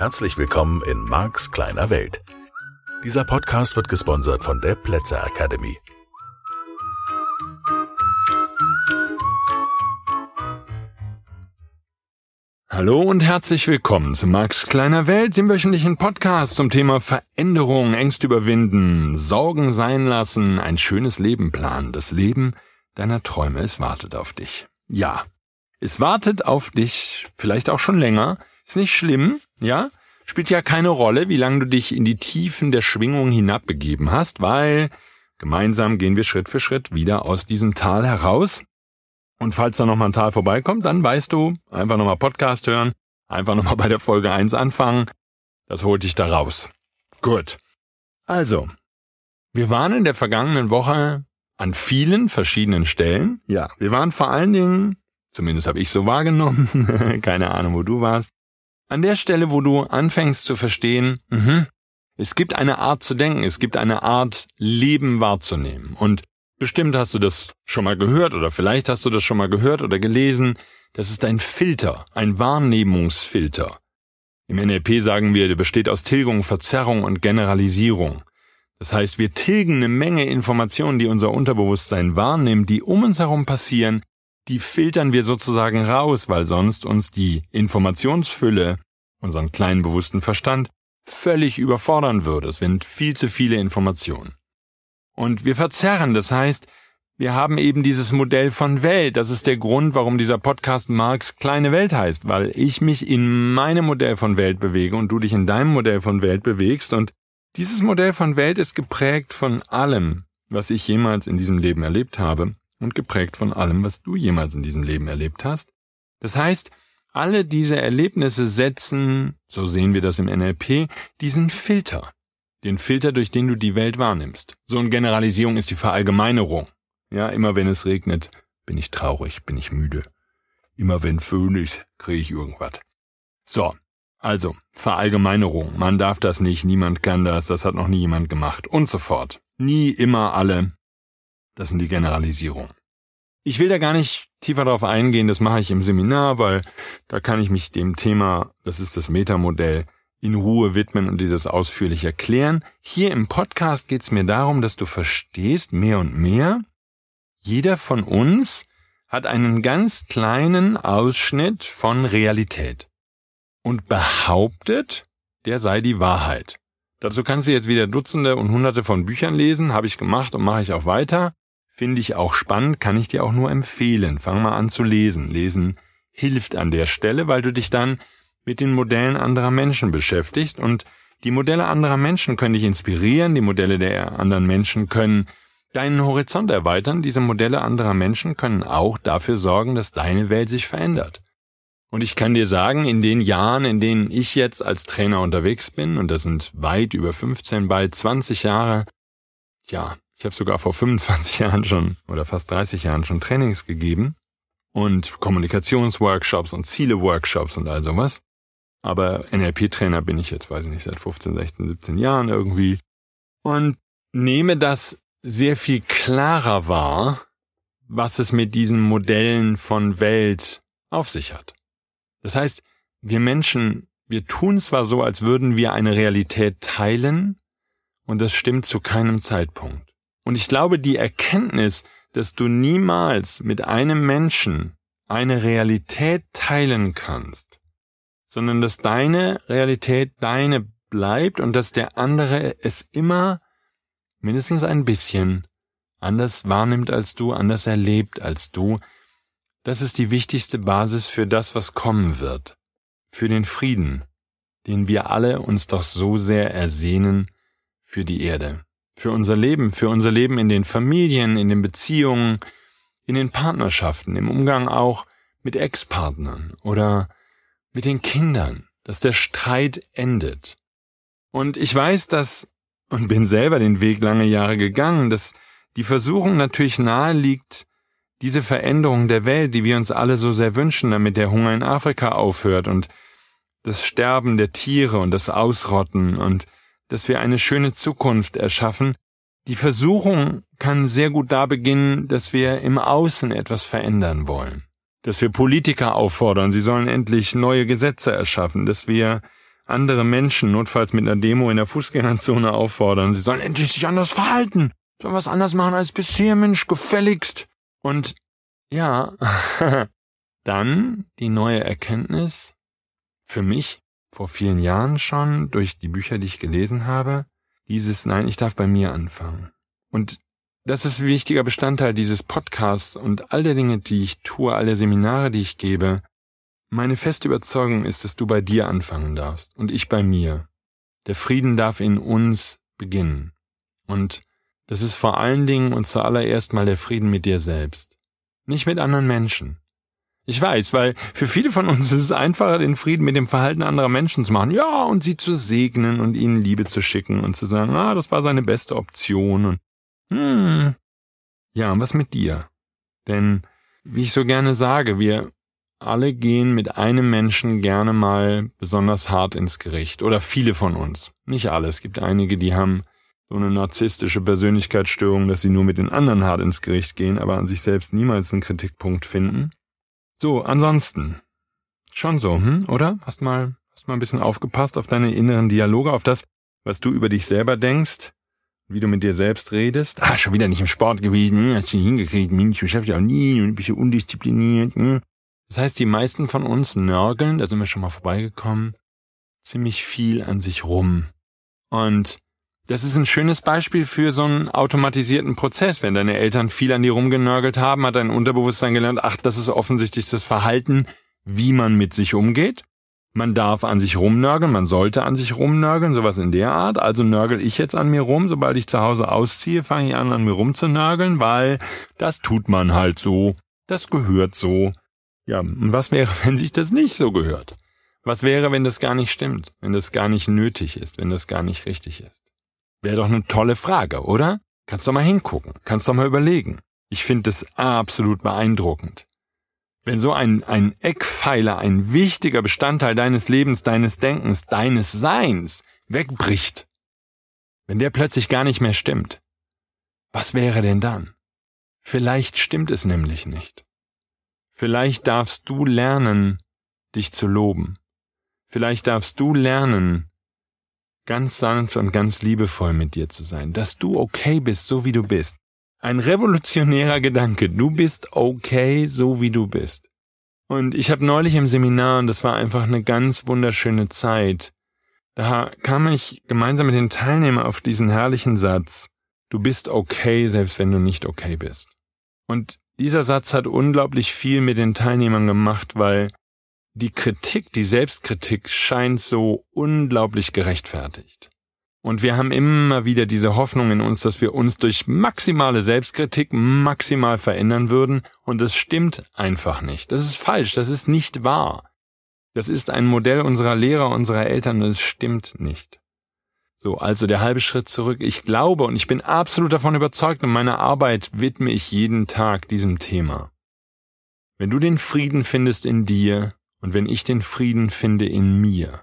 Herzlich willkommen in Marks kleiner Welt. Dieser Podcast wird gesponsert von der Plätzer Academy. Hallo und herzlich willkommen zu Max kleiner Welt, dem wöchentlichen Podcast zum Thema Veränderung, Ängste überwinden, Sorgen sein lassen, ein schönes Leben planen, das Leben deiner Träume, es wartet auf dich. Ja, es wartet auf dich, vielleicht auch schon länger, ist nicht schlimm, ja? Spielt ja keine Rolle, wie lange du dich in die Tiefen der Schwingung hinabbegeben hast, weil gemeinsam gehen wir Schritt für Schritt wieder aus diesem Tal heraus. Und falls da nochmal ein Tal vorbeikommt, dann weißt du, einfach nochmal Podcast hören, einfach nochmal bei der Folge 1 anfangen. Das holt dich da raus. Gut. Also, wir waren in der vergangenen Woche an vielen verschiedenen Stellen. Ja, wir waren vor allen Dingen, zumindest habe ich so wahrgenommen, keine Ahnung, wo du warst, an der Stelle, wo du anfängst zu verstehen, mh, es gibt eine Art zu denken, es gibt eine Art Leben wahrzunehmen. Und bestimmt hast du das schon mal gehört oder vielleicht hast du das schon mal gehört oder gelesen. Das ist ein Filter, ein Wahrnehmungsfilter. Im NLP sagen wir, der besteht aus Tilgung, Verzerrung und Generalisierung. Das heißt, wir tilgen eine Menge Informationen, die unser Unterbewusstsein wahrnimmt, die um uns herum passieren, die filtern wir sozusagen raus, weil sonst uns die Informationsfülle, unseren kleinen bewussten Verstand, völlig überfordern würde. Es sind viel zu viele Informationen. Und wir verzerren, das heißt, wir haben eben dieses Modell von Welt. Das ist der Grund, warum dieser Podcast Marx kleine Welt heißt, weil ich mich in meinem Modell von Welt bewege und du dich in deinem Modell von Welt bewegst. Und dieses Modell von Welt ist geprägt von allem, was ich jemals in diesem Leben erlebt habe und geprägt von allem, was du jemals in diesem Leben erlebt hast. Das heißt, alle diese Erlebnisse setzen, so sehen wir das im NLP, diesen Filter. Den Filter, durch den du die Welt wahrnimmst. So eine Generalisierung ist die Verallgemeinerung. Ja, immer wenn es regnet, bin ich traurig, bin ich müde. Immer wenn Föhn ist, kriege ich irgendwas. So, also, Verallgemeinerung. Man darf das nicht, niemand kann das, das hat noch nie jemand gemacht und so fort. Nie, immer, alle. Das sind die Generalisierungen. Ich will da gar nicht tiefer darauf eingehen, das mache ich im Seminar, weil da kann ich mich dem Thema, das ist das Metamodell, in Ruhe widmen und dieses ausführlich erklären. Hier im Podcast geht es mir darum, dass du verstehst, mehr und mehr, jeder von uns hat einen ganz kleinen Ausschnitt von Realität und behauptet, der sei die Wahrheit. Dazu kannst du jetzt wieder Dutzende und Hunderte von Büchern lesen, habe ich gemacht und mache ich auch weiter. Finde ich auch spannend, kann ich dir auch nur empfehlen. Fang mal an zu lesen. Lesen hilft an der Stelle, weil du dich dann mit den Modellen anderer Menschen beschäftigst und die Modelle anderer Menschen können dich inspirieren, die Modelle der anderen Menschen können deinen Horizont erweitern, diese Modelle anderer Menschen können auch dafür sorgen, dass deine Welt sich verändert. Und ich kann dir sagen, in den Jahren, in denen ich jetzt als Trainer unterwegs bin, und das sind weit über 15, bald 20 Jahre, ja, ich habe sogar vor 25 Jahren schon oder fast 30 Jahren schon Trainings gegeben und Kommunikationsworkshops und Ziele-Workshops und all sowas. Aber NLP-Trainer bin ich jetzt, weiß ich nicht, seit 15, 16, 17 Jahren irgendwie und nehme das sehr viel klarer wahr, was es mit diesen Modellen von Welt auf sich hat. Das heißt, wir Menschen, wir tun zwar so, als würden wir eine Realität teilen, und das stimmt zu keinem Zeitpunkt. Und ich glaube, die Erkenntnis, dass du niemals mit einem Menschen eine Realität teilen kannst, sondern dass deine Realität deine bleibt und dass der andere es immer mindestens ein bisschen anders wahrnimmt als du, anders erlebt als du, das ist die wichtigste Basis für das, was kommen wird, für den Frieden, den wir alle uns doch so sehr ersehnen für die Erde für unser Leben, für unser Leben in den Familien, in den Beziehungen, in den Partnerschaften, im Umgang auch mit Ex-Partnern oder mit den Kindern, dass der Streit endet. Und ich weiß, dass, und bin selber den Weg lange Jahre gegangen, dass die Versuchung natürlich nahe liegt, diese Veränderung der Welt, die wir uns alle so sehr wünschen, damit der Hunger in Afrika aufhört und das Sterben der Tiere und das Ausrotten und dass wir eine schöne Zukunft erschaffen. Die Versuchung kann sehr gut da beginnen, dass wir im Außen etwas verändern wollen. Dass wir Politiker auffordern, sie sollen endlich neue Gesetze erschaffen, dass wir andere Menschen notfalls mit einer Demo in der Fußgängerzone auffordern. Sie sollen endlich sich anders verhalten. Sollen was anders machen als bisher, Mensch, gefälligst. Und ja, dann die neue Erkenntnis, für mich vor vielen Jahren schon, durch die Bücher, die ich gelesen habe, dieses Nein, ich darf bei mir anfangen. Und das ist ein wichtiger Bestandteil dieses Podcasts und all der Dinge, die ich tue, all der Seminare, die ich gebe. Meine feste Überzeugung ist, dass du bei dir anfangen darfst und ich bei mir. Der Frieden darf in uns beginnen. Und das ist vor allen Dingen und zuallererst mal der Frieden mit dir selbst. Nicht mit anderen Menschen. Ich weiß, weil für viele von uns ist es einfacher, den Frieden mit dem Verhalten anderer Menschen zu machen. Ja, und sie zu segnen und ihnen Liebe zu schicken und zu sagen, ah, das war seine beste Option und hm. Ja, und was mit dir? Denn, wie ich so gerne sage, wir alle gehen mit einem Menschen gerne mal besonders hart ins Gericht. Oder viele von uns. Nicht alle. Es gibt einige, die haben so eine narzisstische Persönlichkeitsstörung, dass sie nur mit den anderen hart ins Gericht gehen, aber an sich selbst niemals einen Kritikpunkt finden. So, ansonsten. Schon so, hm, oder? Hast mal, hast mal ein bisschen aufgepasst auf deine inneren Dialoge, auf das, was du über dich selber denkst? wie du mit dir selbst redest. Ah, schon wieder nicht im Sport gewesen, hm, hast du nicht hingekriegt, Mensch, ich dich auch nie und ein bisschen undiszipliniert. Hm. Das heißt, die meisten von uns nörgeln, da sind wir schon mal vorbeigekommen, ziemlich viel an sich rum. Und das ist ein schönes Beispiel für so einen automatisierten Prozess. Wenn deine Eltern viel an dir rumgenörgelt haben, hat dein Unterbewusstsein gelernt, ach, das ist offensichtlich das Verhalten, wie man mit sich umgeht. Man darf an sich rumnörgeln, man sollte an sich rumnörgeln, sowas in der Art. Also nörgel ich jetzt an mir rum, sobald ich zu Hause ausziehe, fange ich an, an mir rumzunörgeln, weil das tut man halt so. Das gehört so. Ja, und was wäre, wenn sich das nicht so gehört? Was wäre, wenn das gar nicht stimmt, wenn das gar nicht nötig ist, wenn das gar nicht richtig ist? Wäre doch eine tolle Frage, oder? Kannst doch mal hingucken, kannst doch mal überlegen. Ich finde das absolut beeindruckend. Wenn so ein, ein Eckpfeiler, ein wichtiger Bestandteil deines Lebens, deines Denkens, deines Seins wegbricht, wenn der plötzlich gar nicht mehr stimmt, was wäre denn dann? Vielleicht stimmt es nämlich nicht. Vielleicht darfst du lernen, dich zu loben. Vielleicht darfst du lernen, ganz sanft und ganz liebevoll mit dir zu sein, dass du okay bist, so wie du bist. Ein revolutionärer Gedanke. Du bist okay, so wie du bist. Und ich habe neulich im Seminar, und das war einfach eine ganz wunderschöne Zeit, da kam ich gemeinsam mit den Teilnehmern auf diesen herrlichen Satz, du bist okay, selbst wenn du nicht okay bist. Und dieser Satz hat unglaublich viel mit den Teilnehmern gemacht, weil die Kritik, die Selbstkritik scheint so unglaublich gerechtfertigt. Und wir haben immer wieder diese Hoffnung in uns, dass wir uns durch maximale Selbstkritik maximal verändern würden. Und das stimmt einfach nicht. Das ist falsch. Das ist nicht wahr. Das ist ein Modell unserer Lehrer, unserer Eltern und es stimmt nicht. So, also der halbe Schritt zurück. Ich glaube und ich bin absolut davon überzeugt und meine Arbeit widme ich jeden Tag diesem Thema. Wenn du den Frieden findest in dir und wenn ich den Frieden finde in mir,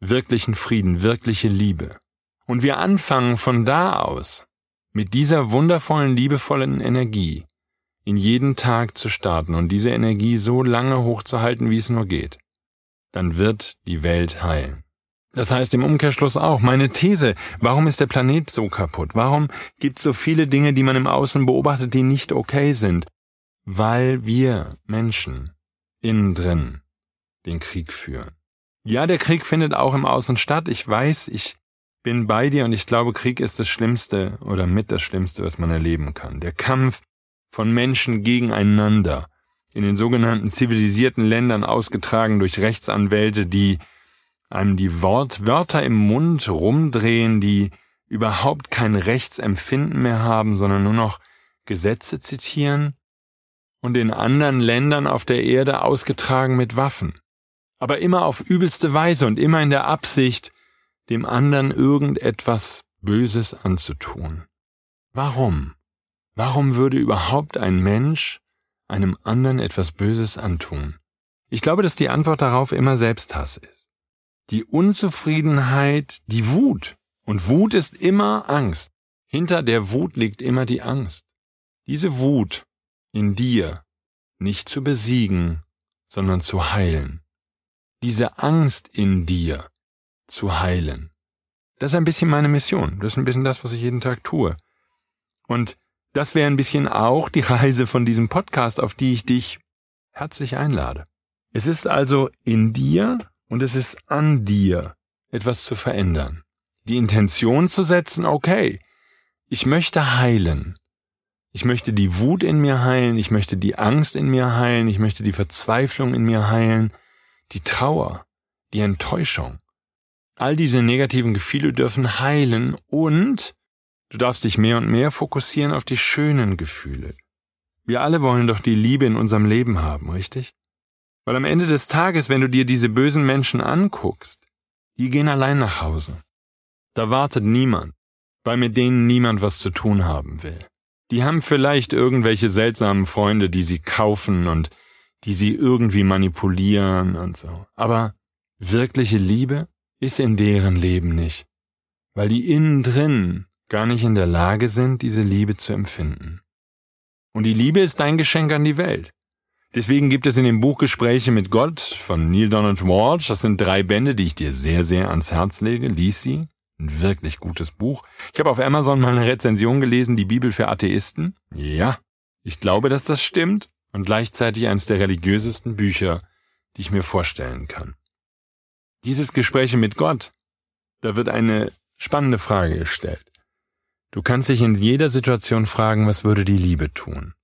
wirklichen Frieden, wirkliche Liebe, und wir anfangen von da aus, mit dieser wundervollen, liebevollen Energie, in jeden Tag zu starten und diese Energie so lange hochzuhalten, wie es nur geht, dann wird die Welt heilen. Das heißt im Umkehrschluss auch, meine These, warum ist der Planet so kaputt? Warum gibt es so viele Dinge, die man im Außen beobachtet, die nicht okay sind? Weil wir Menschen innen drin den Krieg führen. Ja, der Krieg findet auch im Außen statt. Ich weiß, ich bin bei dir und ich glaube, Krieg ist das Schlimmste oder mit das Schlimmste, was man erleben kann. Der Kampf von Menschen gegeneinander, in den sogenannten zivilisierten Ländern ausgetragen durch Rechtsanwälte, die einem die Wort Wörter im Mund rumdrehen, die überhaupt kein Rechtsempfinden mehr haben, sondern nur noch Gesetze zitieren und in anderen Ländern auf der Erde ausgetragen mit Waffen. Aber immer auf übelste Weise und immer in der Absicht, dem anderen irgendetwas Böses anzutun. Warum? Warum würde überhaupt ein Mensch einem anderen etwas Böses antun? Ich glaube, dass die Antwort darauf immer Selbsthass ist. Die Unzufriedenheit, die Wut. Und Wut ist immer Angst. Hinter der Wut liegt immer die Angst. Diese Wut in dir nicht zu besiegen, sondern zu heilen. Diese Angst in dir zu heilen. Das ist ein bisschen meine Mission. Das ist ein bisschen das, was ich jeden Tag tue. Und das wäre ein bisschen auch die Reise von diesem Podcast, auf die ich dich herzlich einlade. Es ist also in dir und es ist an dir, etwas zu verändern. Die Intention zu setzen, okay, ich möchte heilen. Ich möchte die Wut in mir heilen, ich möchte die Angst in mir heilen, ich möchte die Verzweiflung in mir heilen, die Trauer, die Enttäuschung. All diese negativen Gefühle dürfen heilen und du darfst dich mehr und mehr fokussieren auf die schönen Gefühle. Wir alle wollen doch die Liebe in unserem Leben haben, richtig? Weil am Ende des Tages, wenn du dir diese bösen Menschen anguckst, die gehen allein nach Hause. Da wartet niemand, weil mit denen niemand was zu tun haben will. Die haben vielleicht irgendwelche seltsamen Freunde, die sie kaufen und die sie irgendwie manipulieren und so. Aber wirkliche Liebe ist in deren Leben nicht, weil die innen drin gar nicht in der Lage sind, diese Liebe zu empfinden. Und die Liebe ist dein Geschenk an die Welt. Deswegen gibt es in dem Buch Gespräche mit Gott von Neil Donald Walsh, das sind drei Bände, die ich dir sehr, sehr ans Herz lege. Lies sie. Ein wirklich gutes Buch. Ich habe auf Amazon mal eine Rezension gelesen, die Bibel für Atheisten. Ja, ich glaube, dass das stimmt und gleichzeitig eines der religiösesten Bücher, die ich mir vorstellen kann. Dieses Gespräche mit Gott, da wird eine spannende Frage gestellt. Du kannst dich in jeder Situation fragen, was würde die Liebe tun?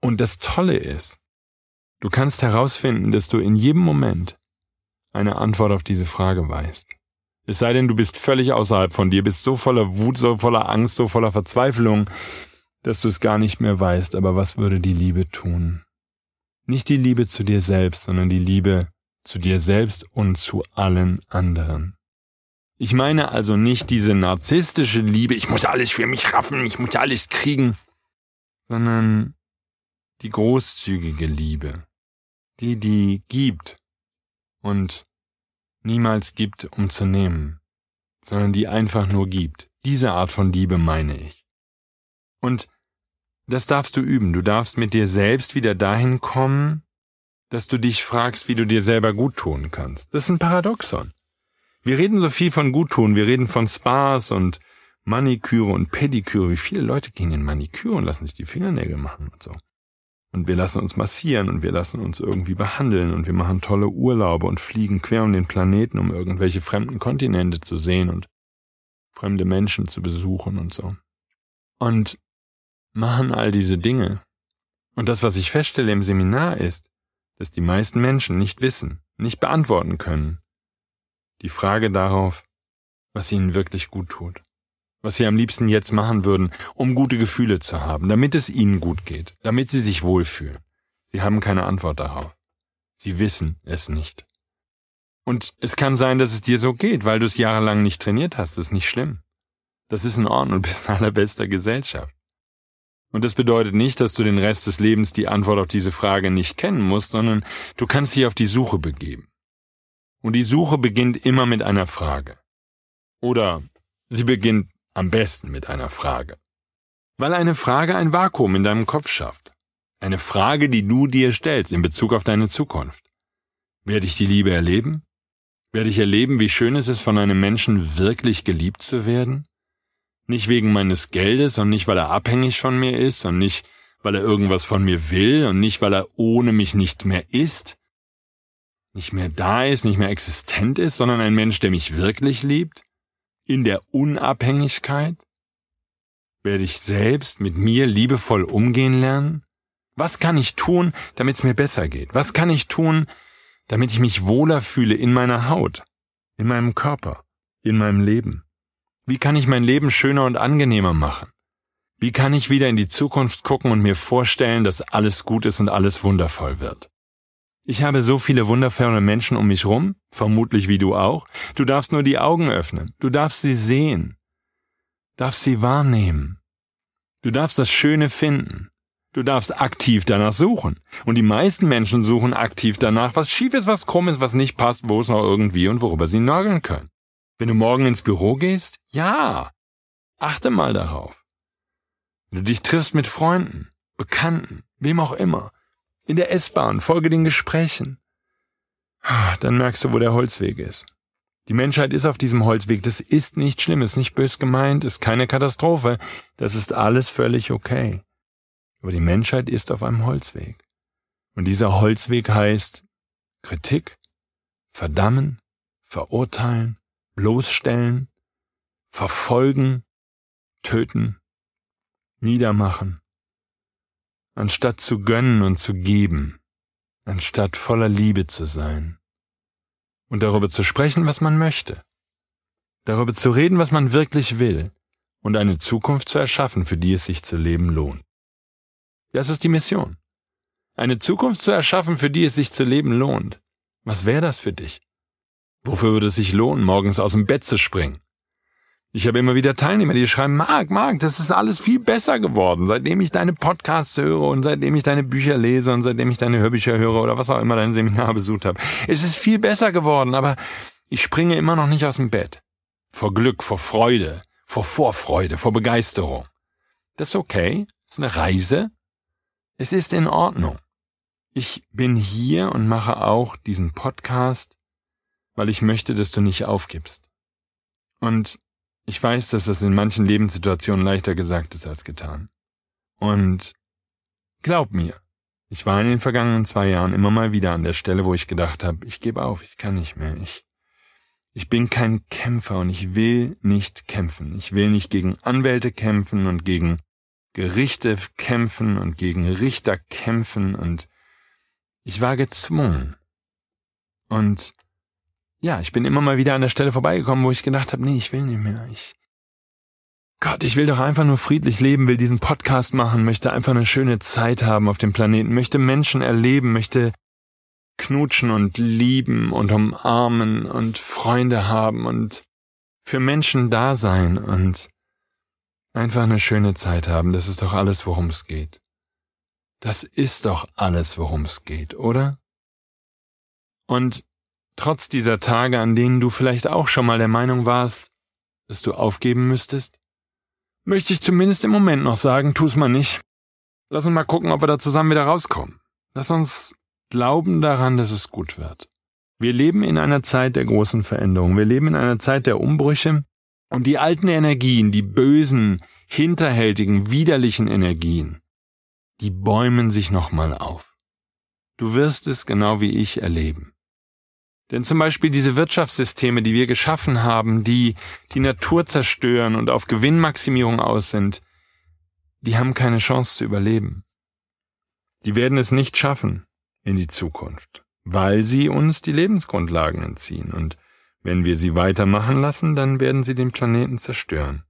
Und das Tolle ist, du kannst herausfinden, dass du in jedem Moment eine Antwort auf diese Frage weißt. Es sei denn, du bist völlig außerhalb von dir, bist so voller Wut, so voller Angst, so voller Verzweiflung, dass du es gar nicht mehr weißt. Aber was würde die Liebe tun? Nicht die Liebe zu dir selbst, sondern die Liebe zu dir selbst und zu allen anderen. Ich meine also nicht diese narzisstische Liebe, ich muss alles für mich raffen, ich muss alles kriegen, sondern die großzügige Liebe, die die gibt und niemals gibt, um zu nehmen, sondern die einfach nur gibt. Diese Art von Liebe meine ich. Und das darfst du üben. Du darfst mit dir selbst wieder dahin kommen, dass du dich fragst, wie du dir selber gut tun kannst. Das ist ein Paradoxon. Wir reden so viel von Guttun, wir reden von Spas und Maniküre und Pediküre. Wie viele Leute gehen in Maniküre und lassen sich die Fingernägel machen und so. Und wir lassen uns massieren und wir lassen uns irgendwie behandeln und wir machen tolle Urlaube und fliegen quer um den Planeten, um irgendwelche fremden Kontinente zu sehen und fremde Menschen zu besuchen und so. Und machen all diese Dinge. Und das, was ich feststelle im Seminar ist, dass die meisten Menschen nicht wissen, nicht beantworten können. Die Frage darauf, was ihnen wirklich gut tut was sie am liebsten jetzt machen würden, um gute Gefühle zu haben, damit es ihnen gut geht, damit sie sich wohlfühlen. Sie haben keine Antwort darauf. Sie wissen es nicht. Und es kann sein, dass es dir so geht, weil du es jahrelang nicht trainiert hast. Das ist nicht schlimm. Das ist in Ordnung, du bist in allerbester Gesellschaft. Und das bedeutet nicht, dass du den Rest des Lebens die Antwort auf diese Frage nicht kennen musst, sondern du kannst dich auf die Suche begeben. Und die Suche beginnt immer mit einer Frage. Oder sie beginnt am besten mit einer Frage. Weil eine Frage ein Vakuum in deinem Kopf schafft. Eine Frage, die du dir stellst in Bezug auf deine Zukunft. Werde ich die Liebe erleben? Werde ich erleben, wie schön es ist, von einem Menschen wirklich geliebt zu werden? Nicht wegen meines Geldes und nicht, weil er abhängig von mir ist und nicht, weil er irgendwas von mir will und nicht, weil er ohne mich nicht mehr ist, nicht mehr da ist, nicht mehr existent ist, sondern ein Mensch, der mich wirklich liebt? in der Unabhängigkeit? Werde ich selbst mit mir liebevoll umgehen lernen? Was kann ich tun, damit es mir besser geht? Was kann ich tun, damit ich mich wohler fühle in meiner Haut, in meinem Körper, in meinem Leben? Wie kann ich mein Leben schöner und angenehmer machen? Wie kann ich wieder in die Zukunft gucken und mir vorstellen, dass alles gut ist und alles wundervoll wird? Ich habe so viele wundervolle Menschen um mich rum, vermutlich wie du auch. Du darfst nur die Augen öffnen. Du darfst sie sehen. Darfst sie wahrnehmen. Du darfst das Schöne finden. Du darfst aktiv danach suchen. Und die meisten Menschen suchen aktiv danach, was schief ist, was krumm ist, was nicht passt, wo es noch irgendwie und worüber sie nörgeln können. Wenn du morgen ins Büro gehst, ja. Achte mal darauf. Wenn du dich triffst mit Freunden, Bekannten, wem auch immer, in der S-Bahn, folge den Gesprächen. Dann merkst du, wo der Holzweg ist. Die Menschheit ist auf diesem Holzweg. Das ist nicht schlimm, ist nicht bös gemeint, ist keine Katastrophe. Das ist alles völlig okay. Aber die Menschheit ist auf einem Holzweg. Und dieser Holzweg heißt Kritik, verdammen, verurteilen, bloßstellen, verfolgen, töten, niedermachen, anstatt zu gönnen und zu geben, anstatt voller Liebe zu sein und darüber zu sprechen, was man möchte, darüber zu reden, was man wirklich will und eine Zukunft zu erschaffen, für die es sich zu leben lohnt. Das ist die Mission. Eine Zukunft zu erschaffen, für die es sich zu leben lohnt. Was wäre das für dich? Wofür würde es sich lohnen, morgens aus dem Bett zu springen? Ich habe immer wieder Teilnehmer, die schreiben, Marc, Marc, das ist alles viel besser geworden, seitdem ich deine Podcasts höre und seitdem ich deine Bücher lese und seitdem ich deine Hörbücher höre oder was auch immer dein Seminar besucht habe. Es ist viel besser geworden, aber ich springe immer noch nicht aus dem Bett. Vor Glück, vor Freude, vor Vorfreude, vor Begeisterung. Das ist okay, das ist eine Reise. Es ist in Ordnung. Ich bin hier und mache auch diesen Podcast, weil ich möchte, dass du nicht aufgibst. Und ich weiß, dass das in manchen Lebenssituationen leichter gesagt ist als getan. Und glaub mir, ich war in den vergangenen zwei Jahren immer mal wieder an der Stelle, wo ich gedacht habe, ich gebe auf, ich kann nicht mehr. Ich, ich bin kein Kämpfer und ich will nicht kämpfen. Ich will nicht gegen Anwälte kämpfen und gegen Gerichte kämpfen und gegen Richter kämpfen und ich war gezwungen. Und ja, ich bin immer mal wieder an der Stelle vorbeigekommen, wo ich gedacht habe, nee, ich will nicht mehr. Ich Gott, ich will doch einfach nur friedlich leben, will diesen Podcast machen, möchte einfach eine schöne Zeit haben auf dem Planeten, möchte Menschen erleben, möchte knutschen und lieben und umarmen und Freunde haben und für Menschen da sein und einfach eine schöne Zeit haben. Das ist doch alles, worum es geht. Das ist doch alles, worum es geht, oder? Und trotz dieser Tage, an denen du vielleicht auch schon mal der Meinung warst, dass du aufgeben müsstest? Möchte ich zumindest im Moment noch sagen, tu's mal nicht. Lass uns mal gucken, ob wir da zusammen wieder rauskommen. Lass uns glauben daran, dass es gut wird. Wir leben in einer Zeit der großen Veränderung. Wir leben in einer Zeit der Umbrüche und die alten Energien, die bösen, hinterhältigen, widerlichen Energien, die bäumen sich nochmal auf. Du wirst es genau wie ich erleben. Denn zum Beispiel diese Wirtschaftssysteme, die wir geschaffen haben, die die Natur zerstören und auf Gewinnmaximierung aus sind, die haben keine Chance zu überleben. Die werden es nicht schaffen in die Zukunft, weil sie uns die Lebensgrundlagen entziehen und wenn wir sie weitermachen lassen, dann werden sie den Planeten zerstören.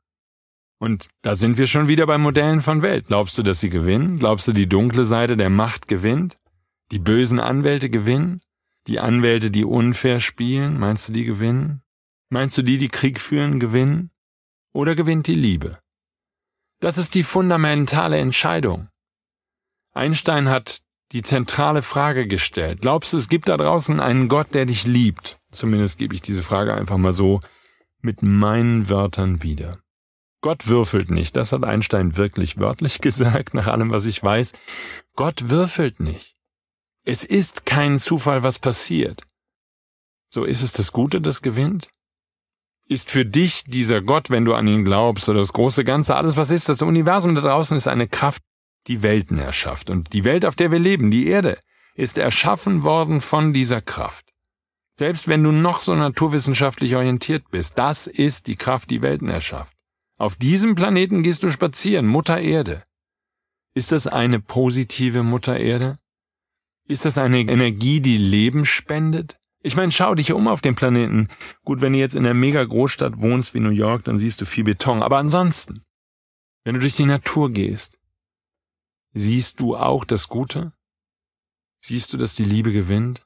Und da sind wir schon wieder bei Modellen von Welt. Glaubst du, dass sie gewinnen? Glaubst du, die dunkle Seite der Macht gewinnt? Die bösen Anwälte gewinnen? Die Anwälte, die unfair spielen, meinst du, die gewinnen? Meinst du, die, die Krieg führen, gewinnen? Oder gewinnt die Liebe? Das ist die fundamentale Entscheidung. Einstein hat die zentrale Frage gestellt. Glaubst du, es gibt da draußen einen Gott, der dich liebt? Zumindest gebe ich diese Frage einfach mal so mit meinen Wörtern wieder. Gott würfelt nicht, das hat Einstein wirklich wörtlich gesagt, nach allem, was ich weiß. Gott würfelt nicht. Es ist kein Zufall, was passiert. So ist es das Gute, das gewinnt? Ist für dich dieser Gott, wenn du an ihn glaubst, oder das große Ganze, alles was ist, das Universum da draußen ist eine Kraft, die Welten erschafft. Und die Welt, auf der wir leben, die Erde, ist erschaffen worden von dieser Kraft. Selbst wenn du noch so naturwissenschaftlich orientiert bist, das ist die Kraft, die Welten erschafft. Auf diesem Planeten gehst du spazieren, Mutter Erde. Ist das eine positive Mutter Erde? Ist das eine Energie, die Leben spendet? Ich meine, schau dich um auf dem Planeten. Gut, wenn du jetzt in einer mega Großstadt wohnst wie New York, dann siehst du viel Beton. Aber ansonsten, wenn du durch die Natur gehst, siehst du auch das Gute? Siehst du, dass die Liebe gewinnt?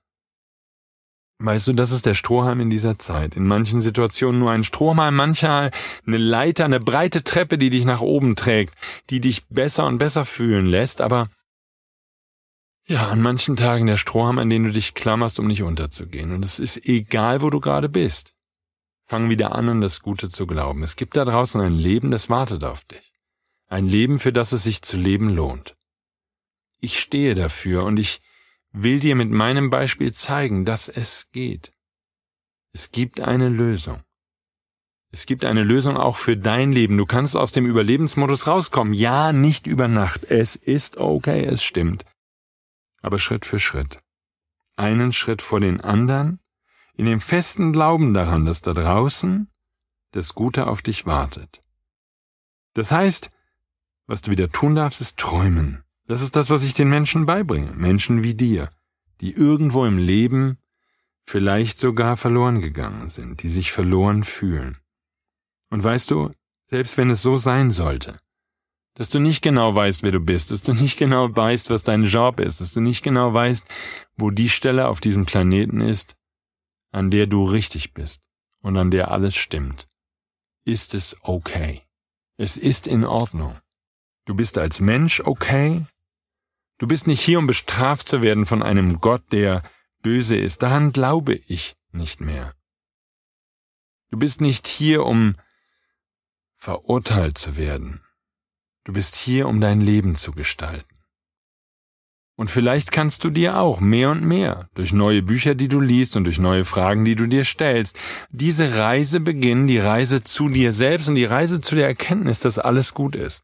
Weißt du, das ist der Strohhalm in dieser Zeit. In manchen Situationen nur ein Strohhalm, manchmal eine Leiter, eine breite Treppe, die dich nach oben trägt, die dich besser und besser fühlen lässt, aber ja, an manchen Tagen der Strohhalm, an den du dich klammerst, um nicht unterzugehen. Und es ist egal, wo du gerade bist. Fang wieder an, an das Gute zu glauben. Es gibt da draußen ein Leben, das wartet auf dich. Ein Leben, für das es sich zu leben lohnt. Ich stehe dafür und ich will dir mit meinem Beispiel zeigen, dass es geht. Es gibt eine Lösung. Es gibt eine Lösung auch für dein Leben. Du kannst aus dem Überlebensmodus rauskommen. Ja, nicht über Nacht. Es ist okay, es stimmt. Aber Schritt für Schritt. Einen Schritt vor den anderen, in dem festen Glauben daran, dass da draußen das Gute auf dich wartet. Das heißt, was du wieder tun darfst, ist träumen. Das ist das, was ich den Menschen beibringe. Menschen wie dir, die irgendwo im Leben vielleicht sogar verloren gegangen sind, die sich verloren fühlen. Und weißt du, selbst wenn es so sein sollte, dass du nicht genau weißt, wer du bist, dass du nicht genau weißt, was dein Job ist, dass du nicht genau weißt, wo die Stelle auf diesem Planeten ist, an der du richtig bist und an der alles stimmt, ist es okay. Es ist in Ordnung. Du bist als Mensch okay. Du bist nicht hier, um bestraft zu werden von einem Gott, der böse ist. Daran glaube ich nicht mehr. Du bist nicht hier, um verurteilt zu werden. Du bist hier, um dein Leben zu gestalten. Und vielleicht kannst du dir auch mehr und mehr durch neue Bücher, die du liest und durch neue Fragen, die du dir stellst, diese Reise beginnen, die Reise zu dir selbst und die Reise zu der Erkenntnis, dass alles gut ist.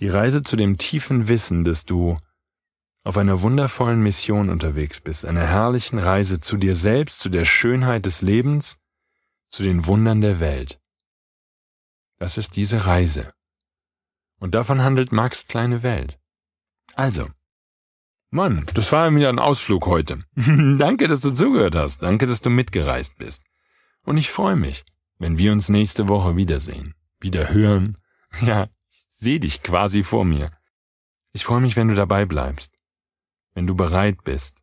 Die Reise zu dem tiefen Wissen, dass du auf einer wundervollen Mission unterwegs bist, einer herrlichen Reise zu dir selbst, zu der Schönheit des Lebens, zu den Wundern der Welt. Das ist diese Reise. Und davon handelt Max kleine Welt. Also, Mann, das war wieder ein Ausflug heute. Danke, dass du zugehört hast. Danke, dass du mitgereist bist. Und ich freue mich, wenn wir uns nächste Woche wiedersehen, wieder hören. Ja, ich sehe dich quasi vor mir. Ich freue mich, wenn du dabei bleibst, wenn du bereit bist,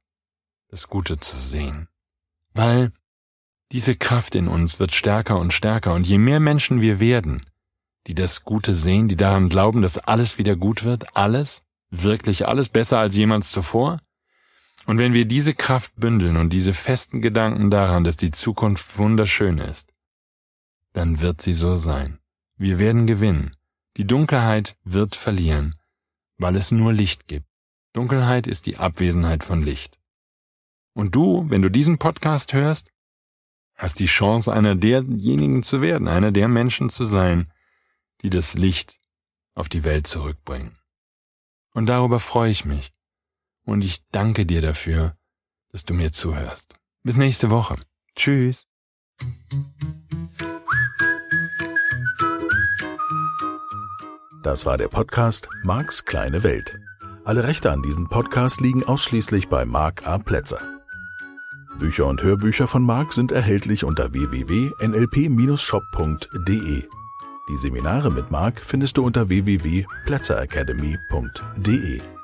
das Gute zu sehen. Weil diese Kraft in uns wird stärker und stärker und je mehr Menschen wir werden, die das Gute sehen, die daran glauben, dass alles wieder gut wird, alles, wirklich alles besser als jemals zuvor? Und wenn wir diese Kraft bündeln und diese festen Gedanken daran, dass die Zukunft wunderschön ist, dann wird sie so sein. Wir werden gewinnen. Die Dunkelheit wird verlieren, weil es nur Licht gibt. Dunkelheit ist die Abwesenheit von Licht. Und du, wenn du diesen Podcast hörst, hast die Chance, einer derjenigen zu werden, einer der Menschen zu sein, die das Licht auf die Welt zurückbringen. Und darüber freue ich mich. Und ich danke dir dafür, dass du mir zuhörst. Bis nächste Woche. Tschüss. Das war der Podcast Marks kleine Welt. Alle Rechte an diesem Podcast liegen ausschließlich bei Mark A. Plätzer. Bücher und Hörbücher von Mark sind erhältlich unter www.nlp-shop.de. Die Seminare mit Marc findest du unter www.platzeracademy.de.